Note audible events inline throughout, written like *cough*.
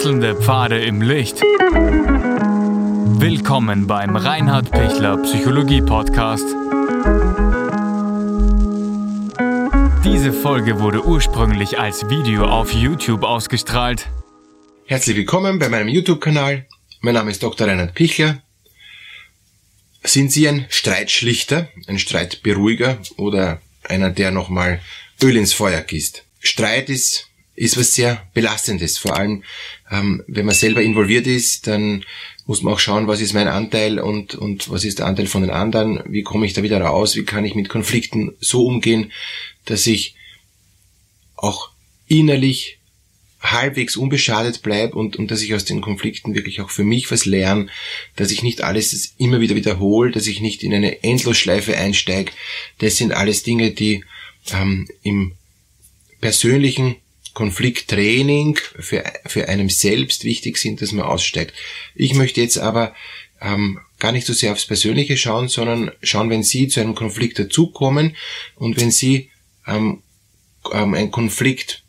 Wechselnde Pfade im Licht. Willkommen beim Reinhard Pichler Psychologie Podcast. Diese Folge wurde ursprünglich als Video auf YouTube ausgestrahlt. Herzlich willkommen bei meinem YouTube-Kanal. Mein Name ist Dr. Reinhard Pichler. Sind Sie ein Streitschlichter, ein Streitberuhiger oder einer, der nochmal Öl ins Feuer gießt? Streit ist ist was sehr Belastendes. Vor allem, ähm, wenn man selber involviert ist, dann muss man auch schauen, was ist mein Anteil und, und was ist der Anteil von den anderen, wie komme ich da wieder raus, wie kann ich mit Konflikten so umgehen, dass ich auch innerlich halbwegs unbeschadet bleibe und, und dass ich aus den Konflikten wirklich auch für mich was lerne, dass ich nicht alles immer wieder wiederhole, dass ich nicht in eine Endlosschleife einsteige. Das sind alles Dinge, die ähm, im persönlichen Konflikttraining für, für einem selbst wichtig sind, dass man aussteigt. Ich möchte jetzt aber ähm, gar nicht so sehr aufs Persönliche schauen, sondern schauen, wenn Sie zu einem Konflikt dazukommen und wenn Sie ähm, ähm, einen Konflikt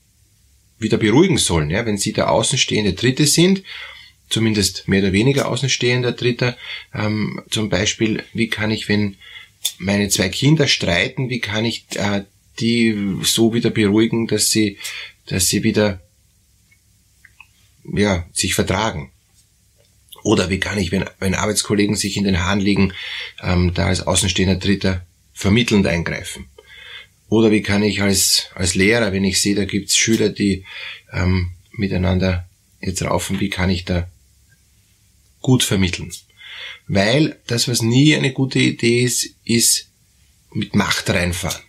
wieder beruhigen sollen, ja, wenn Sie der außenstehende Dritte sind, zumindest mehr oder weniger außenstehender Dritter, ähm, zum Beispiel, wie kann ich, wenn meine zwei Kinder streiten, wie kann ich äh, die so wieder beruhigen, dass sie dass sie wieder ja, sich vertragen. Oder wie kann ich, wenn, wenn Arbeitskollegen sich in den Haaren liegen, ähm, da als außenstehender Dritter vermittelnd eingreifen? Oder wie kann ich als, als Lehrer, wenn ich sehe, da gibt's Schüler, die ähm, miteinander jetzt raufen, wie kann ich da gut vermitteln? Weil das, was nie eine gute Idee ist, ist mit Macht reinfahren.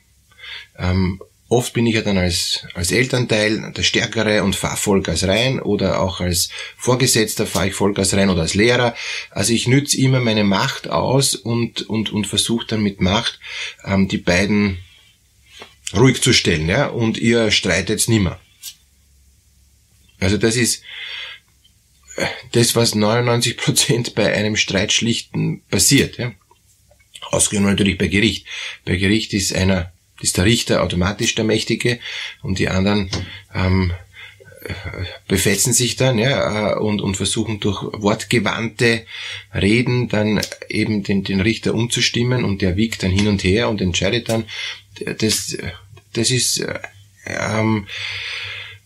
Ähm, Oft bin ich ja dann als, als Elternteil der Stärkere und fahre Vollgas rein oder auch als Vorgesetzter fahre ich Vollgas rein oder als Lehrer. Also ich nütze immer meine Macht aus und, und, und versuche dann mit Macht ähm, die beiden ruhig zu stellen. Ja? Und ihr streitet nimmer. Also das ist das, was 99 Prozent bei einem Streitschlichten passiert. Ja? Ausgenommen natürlich bei Gericht. Bei Gericht ist einer ist der Richter automatisch der Mächtige und die anderen ähm, befetzen sich dann ja, äh, und, und versuchen durch wortgewandte Reden dann eben den, den Richter umzustimmen und der wiegt dann hin und her und entscheidet dann. Das, das ist ähm,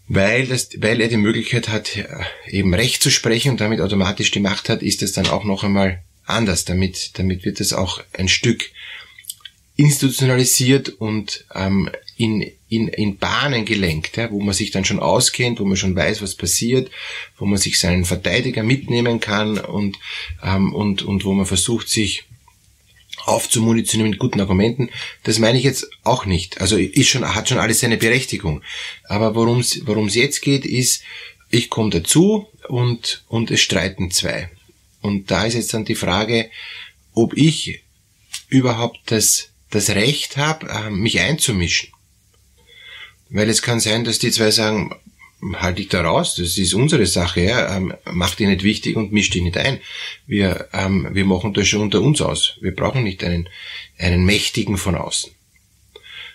weil, das, weil er die Möglichkeit hat, eben Recht zu sprechen und damit automatisch die Macht hat, ist es dann auch noch einmal anders. Damit, damit wird es auch ein Stück institutionalisiert und ähm, in, in, in Bahnen gelenkt, ja, wo man sich dann schon auskennt, wo man schon weiß, was passiert, wo man sich seinen Verteidiger mitnehmen kann und, ähm, und, und wo man versucht, sich aufzumunitionieren mit guten Argumenten. Das meine ich jetzt auch nicht. Also ist schon, hat schon alles seine Berechtigung. Aber worum es jetzt geht, ist, ich komme dazu und, und es streiten zwei. Und da ist jetzt dann die Frage, ob ich überhaupt das das Recht habe, äh, mich einzumischen. Weil es kann sein, dass die zwei sagen, halt dich da raus, das ist unsere Sache, ja, ähm, mach dich nicht wichtig und misch dich nicht ein. Wir, ähm, wir machen das schon unter uns aus. Wir brauchen nicht einen, einen Mächtigen von außen.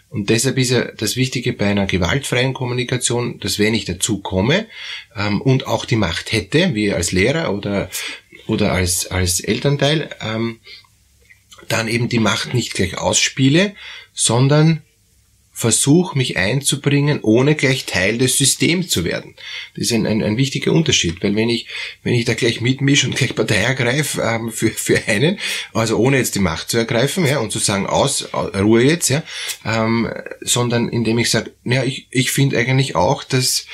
Und deshalb ist ja das Wichtige bei einer gewaltfreien Kommunikation, dass wenn ich dazu komme ähm, und auch die Macht hätte, wie als Lehrer oder, oder als, als Elternteil, ähm, dann eben die Macht nicht gleich ausspiele, sondern versuche mich einzubringen, ohne gleich Teil des Systems zu werden. Das ist ein, ein, ein wichtiger Unterschied, weil wenn ich, wenn ich da gleich mitmische und gleich Partei ergreife ähm, für, für einen, also ohne jetzt die Macht zu ergreifen ja, und zu sagen, aus, Ruhe jetzt, ja, ähm, sondern indem ich sage, ja, ich, ich finde eigentlich auch, dass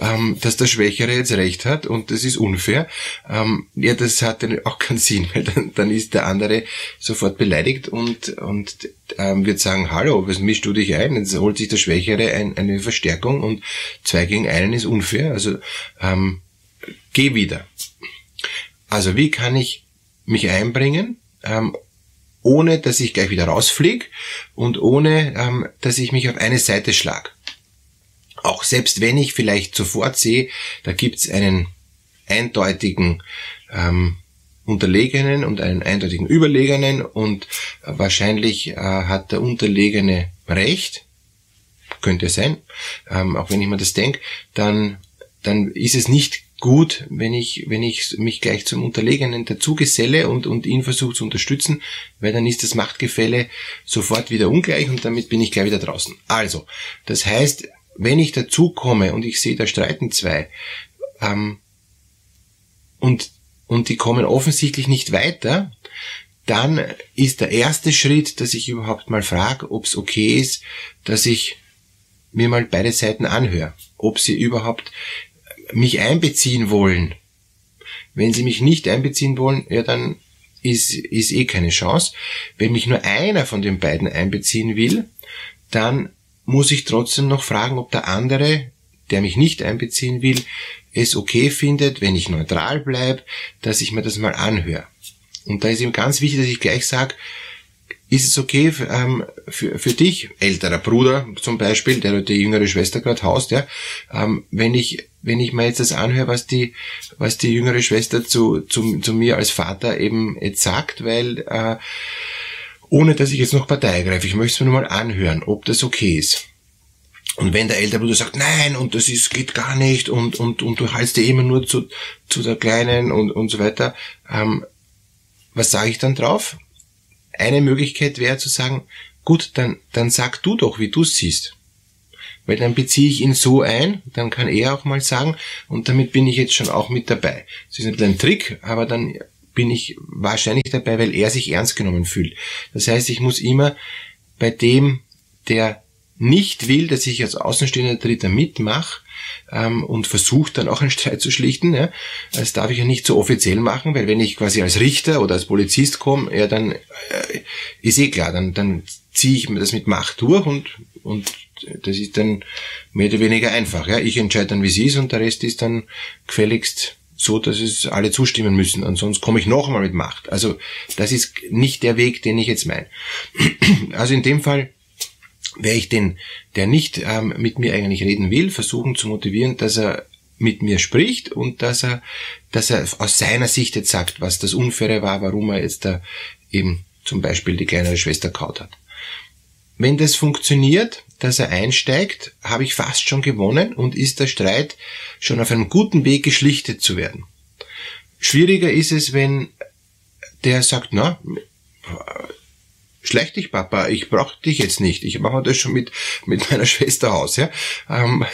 ähm, dass der Schwächere jetzt recht hat und das ist unfair. Ähm, ja, das hat dann auch keinen Sinn, weil dann, dann ist der andere sofort beleidigt und, und ähm, wird sagen, hallo, was mischst du dich ein? Jetzt holt sich der Schwächere ein, eine Verstärkung und zwei gegen einen ist unfair. Also ähm, geh wieder. Also wie kann ich mich einbringen, ähm, ohne dass ich gleich wieder rausfliege und ohne ähm, dass ich mich auf eine Seite schlag? Auch selbst wenn ich vielleicht sofort sehe, da gibt's einen eindeutigen ähm, Unterlegenen und einen eindeutigen Überlegenen und wahrscheinlich äh, hat der Unterlegene recht, könnte sein, ähm, auch wenn ich mir das denke, dann, dann ist es nicht gut, wenn ich, wenn ich mich gleich zum Unterlegenen dazugeselle und, und ihn versuche zu unterstützen, weil dann ist das Machtgefälle sofort wieder ungleich und damit bin ich gleich wieder draußen. Also, das heißt, wenn ich dazu komme und ich sehe, da streiten zwei, ähm, und, und die kommen offensichtlich nicht weiter, dann ist der erste Schritt, dass ich überhaupt mal frage, ob es okay ist, dass ich mir mal beide Seiten anhöre, ob sie überhaupt mich einbeziehen wollen. Wenn sie mich nicht einbeziehen wollen, ja, dann ist, ist eh keine Chance. Wenn mich nur einer von den beiden einbeziehen will, dann muss ich trotzdem noch fragen, ob der andere, der mich nicht einbeziehen will, es okay findet, wenn ich neutral bleibe, dass ich mir das mal anhöre. Und da ist ihm ganz wichtig, dass ich gleich sage, ist es okay für, ähm, für, für dich, älterer Bruder zum Beispiel, der die jüngere Schwester gerade haust, ja, ähm, wenn ich wenn ich mir jetzt das anhöre, was die was die jüngere Schwester zu, zu, zu mir als Vater eben jetzt sagt, weil äh, ohne dass ich jetzt noch Partei greife, ich möchte es mir nur mal anhören, ob das okay ist. Und wenn der ältere Bruder sagt, nein, und das ist, geht gar nicht, und, und, und du haltst dir immer nur zu, zu der Kleinen und, und so weiter, ähm, was sage ich dann drauf? Eine Möglichkeit wäre zu sagen, gut, dann, dann sag du doch, wie du es siehst. Weil dann beziehe ich ihn so ein, dann kann er auch mal sagen, und damit bin ich jetzt schon auch mit dabei. Das ist ein Trick, aber dann bin ich wahrscheinlich dabei, weil er sich ernst genommen fühlt. Das heißt, ich muss immer bei dem, der nicht will, dass ich als außenstehender Dritter mitmache ähm, und versuche dann auch einen Streit zu schlichten. Das darf ich ja nicht so offiziell machen, weil wenn ich quasi als Richter oder als Polizist komme, ja, dann äh, ist eh klar, dann, dann ziehe ich mir das mit Macht durch und, und das ist dann mehr oder weniger einfach. Ich entscheide dann, wie es ist und der Rest ist dann gefälligst so, dass es alle zustimmen müssen. Ansonsten komme ich noch einmal mit Macht. Also das ist nicht der Weg, den ich jetzt meine. *clears throat* Also in dem Fall werde ich den, der nicht ähm, mit mir eigentlich reden will, versuchen zu motivieren, dass er mit mir spricht und dass er, dass er aus seiner Sicht jetzt sagt, was das Unfaire war, warum er jetzt da eben zum Beispiel die kleinere Schwester kaut hat. Wenn das funktioniert, dass er einsteigt, habe ich fast schon gewonnen und ist der Streit schon auf einem guten Weg geschlichtet zu werden. Schwieriger ist es, wenn der sagt, na, schlecht dich, Papa, ich brauche dich jetzt nicht, ich mache das schon mit, mit meiner Schwester aus, ja, ähm,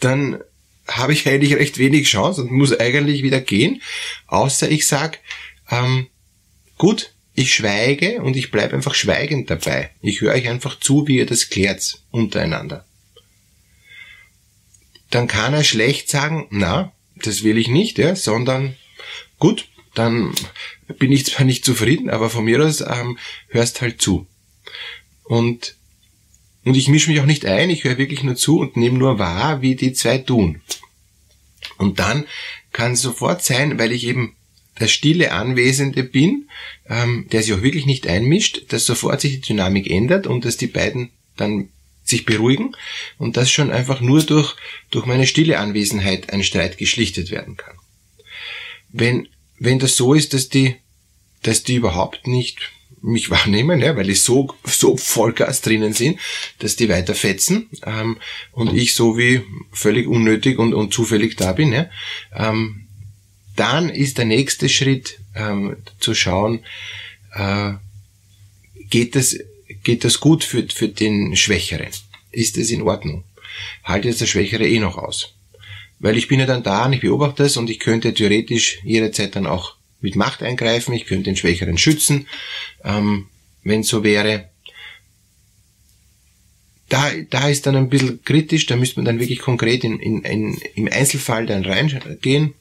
dann habe ich eigentlich recht wenig Chance und muss eigentlich wieder gehen, außer ich sag, ähm, gut, ich schweige und ich bleibe einfach schweigend dabei. Ich höre euch einfach zu, wie ihr das klärt untereinander. Dann kann er schlecht sagen, na, das will ich nicht, ja, sondern gut, dann bin ich zwar nicht zufrieden, aber von mir aus ähm, hörst halt zu. Und, und ich mische mich auch nicht ein, ich höre wirklich nur zu und nehme nur wahr, wie die zwei tun. Und dann kann es sofort sein, weil ich eben der stille Anwesende bin, ähm, der sich auch wirklich nicht einmischt, dass sofort sich die Dynamik ändert und dass die beiden dann sich beruhigen und dass schon einfach nur durch, durch meine stille Anwesenheit ein Streit geschlichtet werden kann. Wenn wenn das so ist, dass die, dass die überhaupt nicht mich *laughs* wahrnehmen, ja, weil die so, so Vollgas drinnen sind, dass die weiter fetzen ähm, und ich so wie völlig unnötig und, und zufällig da bin. Ja, ähm, dann ist der nächste Schritt ähm, zu schauen, äh, geht das, geht das gut für, für den Schwächeren? Ist das in Ordnung? Haltet jetzt der Schwächere eh noch aus? Weil ich bin ja dann da und ich beobachte das und ich könnte theoretisch jederzeit dann auch mit Macht eingreifen, ich könnte den Schwächeren schützen, ähm, wenn es so wäre. Da, da ist dann ein bisschen kritisch, da müsste man dann wirklich konkret in, in, in, im Einzelfall dann reingehen.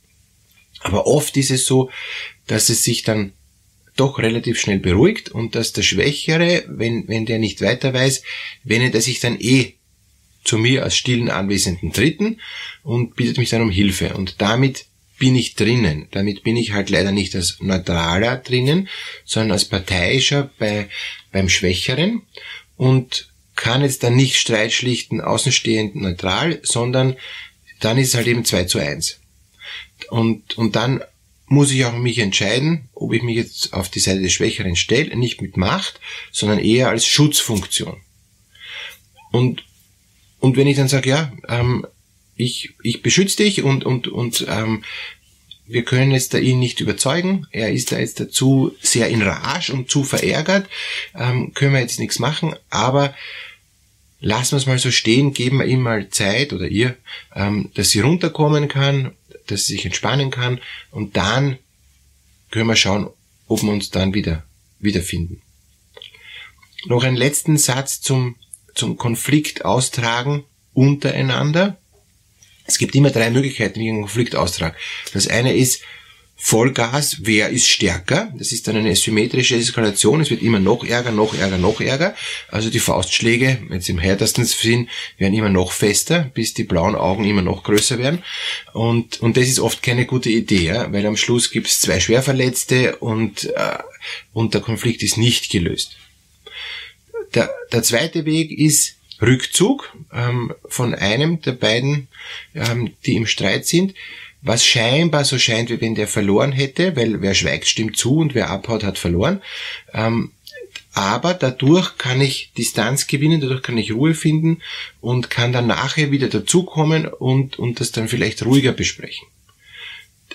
Aber oft ist es so, dass es sich dann doch relativ schnell beruhigt und dass der Schwächere, wenn, wenn der nicht weiter weiß, wendet er sich dann eh zu mir als stillen anwesenden Dritten und bittet mich dann um Hilfe. Und damit bin ich drinnen. Damit bin ich halt leider nicht als Neutraler drinnen, sondern als Parteiischer bei, beim Schwächeren und kann jetzt dann nicht Streit schlichten, außenstehend neutral, sondern dann ist es halt eben 2 zu 1. Und, und dann muss ich auch mich entscheiden, ob ich mich jetzt auf die Seite des Schwächeren stelle, nicht mit Macht, sondern eher als Schutzfunktion. Und und wenn ich dann sage, ja, ähm, ich, ich beschütze dich und, und, und ähm, wir können jetzt da ihn nicht überzeugen. Er ist da jetzt dazu sehr in Rage und zu verärgert. Ähm, können wir jetzt nichts machen, aber lassen wir es mal so stehen, geben wir ihm mal Zeit oder ihr, ähm, dass sie runterkommen kann, dass sie sich entspannen kann und dann können wir schauen, ob wir uns dann wieder wiederfinden. Noch einen letzten Satz zum, zum Konflikt austragen untereinander. Es gibt immer drei Möglichkeiten, wie einen Konflikt austrage. Das eine ist Vollgas, wer ist stärker? Das ist dann eine symmetrische Eskalation. Es wird immer noch ärger, noch ärger, noch ärger. Also die Faustschläge, jetzt im härtesten Sinn, werden immer noch fester, bis die blauen Augen immer noch größer werden. Und, und das ist oft keine gute Idee, weil am Schluss gibt es zwei Schwerverletzte und, äh, und der Konflikt ist nicht gelöst. Der, der zweite Weg ist Rückzug ähm, von einem der beiden, ähm, die im Streit sind, was scheinbar so scheint, wie wenn der verloren hätte, weil wer schweigt, stimmt zu und wer abhaut, hat verloren. Ähm, aber dadurch kann ich Distanz gewinnen, dadurch kann ich Ruhe finden und kann dann nachher wieder dazukommen und, und das dann vielleicht ruhiger besprechen.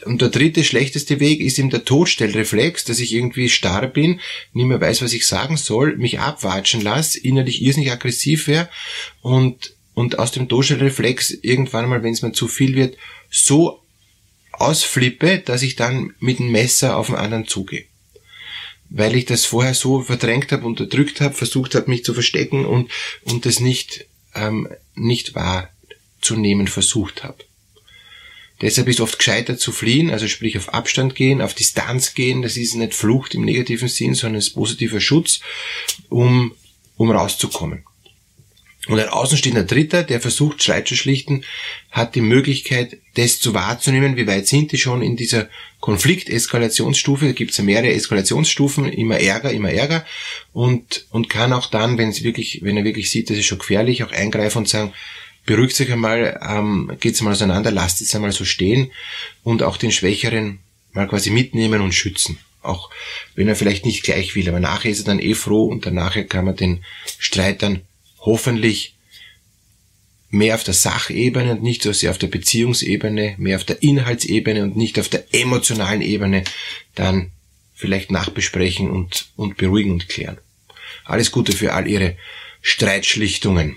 Und der dritte schlechteste Weg ist eben der Todstellreflex, dass ich irgendwie starr bin, nicht mehr weiß, was ich sagen soll, mich abwatschen lasse, innerlich irrsinnig aggressiv wäre und, und aus dem Todstellreflex irgendwann mal, wenn es mir zu viel wird, so ausflippe, dass ich dann mit dem Messer auf den anderen zugehe. Weil ich das vorher so verdrängt habe, unterdrückt habe, versucht habe, mich zu verstecken und, und das nicht, ähm, nicht wahrzunehmen versucht habe. Deshalb ist oft gescheiter zu fliehen, also sprich auf Abstand gehen, auf Distanz gehen. Das ist nicht Flucht im negativen Sinn, sondern es ist positiver Schutz, um, um rauszukommen. Und ein außenstehender Dritter, der versucht, Streit zu schlichten, hat die Möglichkeit, das zu wahrzunehmen, wie weit sind die schon in dieser Konflikteskalationsstufe. Da gibt es ja mehrere Eskalationsstufen, immer Ärger, immer Ärger. Und, und kann auch dann, wenn es wirklich, wenn er wirklich sieht, das ist schon gefährlich, auch eingreifen und sagen, beruhigt sich einmal, ähm, geht's mal auseinander, lasst es einmal so stehen und auch den Schwächeren mal quasi mitnehmen und schützen. Auch wenn er vielleicht nicht gleich will, aber nachher ist er dann eh froh und danach kann man den Streit dann hoffentlich mehr auf der Sachebene und nicht so sehr auf der Beziehungsebene, mehr auf der Inhaltsebene und nicht auf der emotionalen Ebene dann vielleicht nachbesprechen und, und beruhigen und klären. Alles Gute für all Ihre Streitschlichtungen.